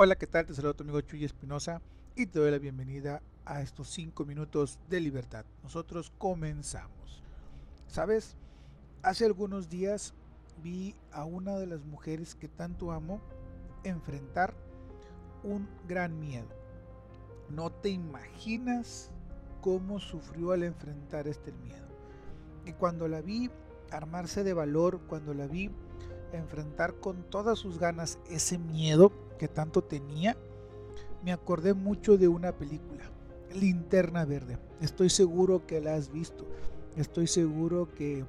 Hola, ¿qué tal? Te saludo tu amigo Chuy Espinosa y te doy la bienvenida a estos 5 minutos de libertad. Nosotros comenzamos. ¿Sabes? Hace algunos días vi a una de las mujeres que tanto amo enfrentar un gran miedo. No te imaginas cómo sufrió al enfrentar este miedo. Y cuando la vi armarse de valor, cuando la vi enfrentar con todas sus ganas ese miedo que tanto tenía, me acordé mucho de una película, Linterna Verde. Estoy seguro que la has visto. Estoy seguro que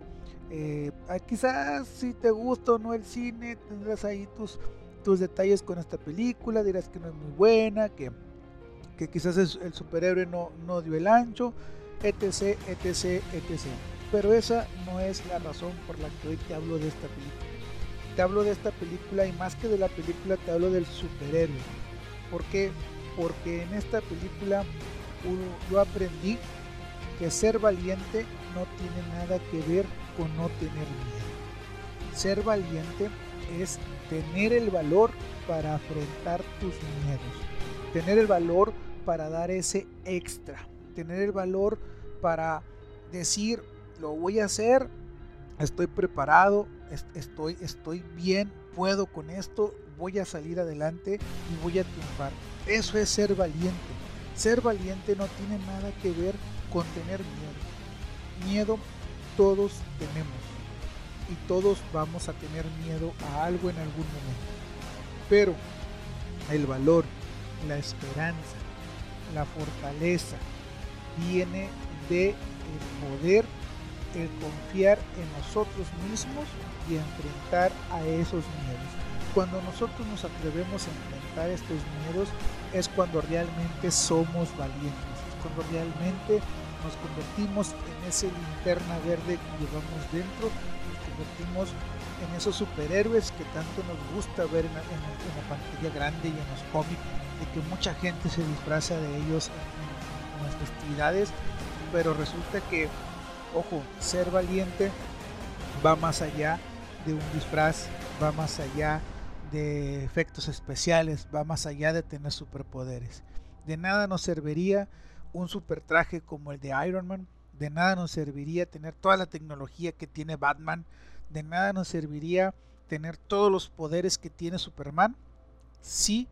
eh, ah, quizás si te gusta o no el cine, tendrás ahí tus, tus detalles con esta película, dirás que no es muy buena, que, que quizás el superhéroe no, no dio el ancho, etc, etc, etc. Pero esa no es la razón por la que hoy te hablo de esta película te hablo de esta película y más que de la película te hablo del superhéroe. ¿Por qué? Porque en esta película yo aprendí que ser valiente no tiene nada que ver con no tener miedo. Ser valiente es tener el valor para afrontar tus miedos, tener el valor para dar ese extra, tener el valor para decir, lo voy a hacer, estoy preparado, estoy, estoy bien, puedo con esto, voy a salir adelante y voy a triunfar. Eso es ser valiente. Ser valiente no tiene nada que ver con tener miedo. Miedo todos tenemos y todos vamos a tener miedo a algo en algún momento. Pero el valor, la esperanza, la fortaleza viene de poder el confiar en nosotros mismos y enfrentar a esos miedos. Cuando nosotros nos atrevemos a enfrentar estos miedos es cuando realmente somos valientes, es cuando realmente nos convertimos en ese linterna verde que llevamos dentro, nos convertimos en esos superhéroes que tanto nos gusta ver en, la pantalla grande y en los cómics, de que mucha gente se disfraza de ellos en las festividades, pero resulta que Ojo, ser valiente va más allá de un disfraz, va más allá de efectos especiales, va más allá de tener superpoderes. De nada nos serviría un super traje como el de Iron Man, de nada nos serviría tener toda la tecnología que tiene Batman, de nada nos serviría tener todos los poderes que tiene Superman si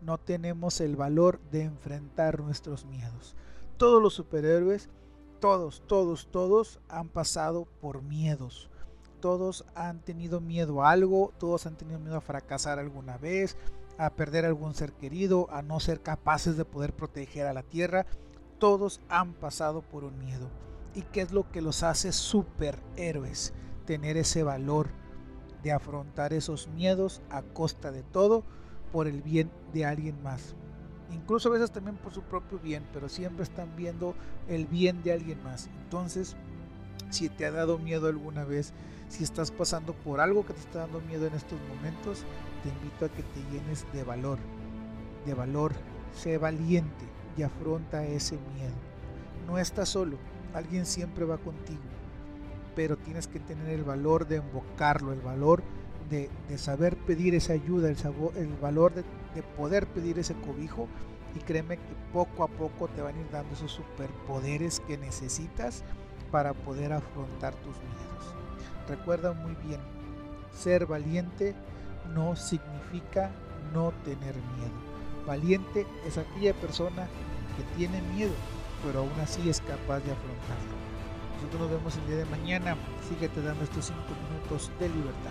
no tenemos el valor de enfrentar nuestros miedos. Todos los superhéroes todos, todos, todos han pasado por miedos. Todos han tenido miedo a algo, todos han tenido miedo a fracasar alguna vez, a perder algún ser querido, a no ser capaces de poder proteger a la tierra. Todos han pasado por un miedo. ¿Y qué es lo que los hace superhéroes? Tener ese valor de afrontar esos miedos a costa de todo por el bien de alguien más incluso a veces también por su propio bien, pero siempre están viendo el bien de alguien más. Entonces, si te ha dado miedo alguna vez, si estás pasando por algo que te está dando miedo en estos momentos, te invito a que te llenes de valor, de valor, sé valiente y afronta ese miedo. No estás solo, alguien siempre va contigo, pero tienes que tener el valor de invocarlo, el valor de, saber pedir esa ayuda, el, el valor de, de, poder pedir ese cobijo y créeme que poco a poco te van a ir dando esos superpoderes que necesitas para poder afrontar tus miedos. Recuerda muy bien, ser valiente no significa no tener miedo. Valiente es aquella persona que tiene miedo, pero aún así es capaz de afrontarlo. Nosotros nos vemos el día de mañana. Síguete dando estos 5 minutos de libertad.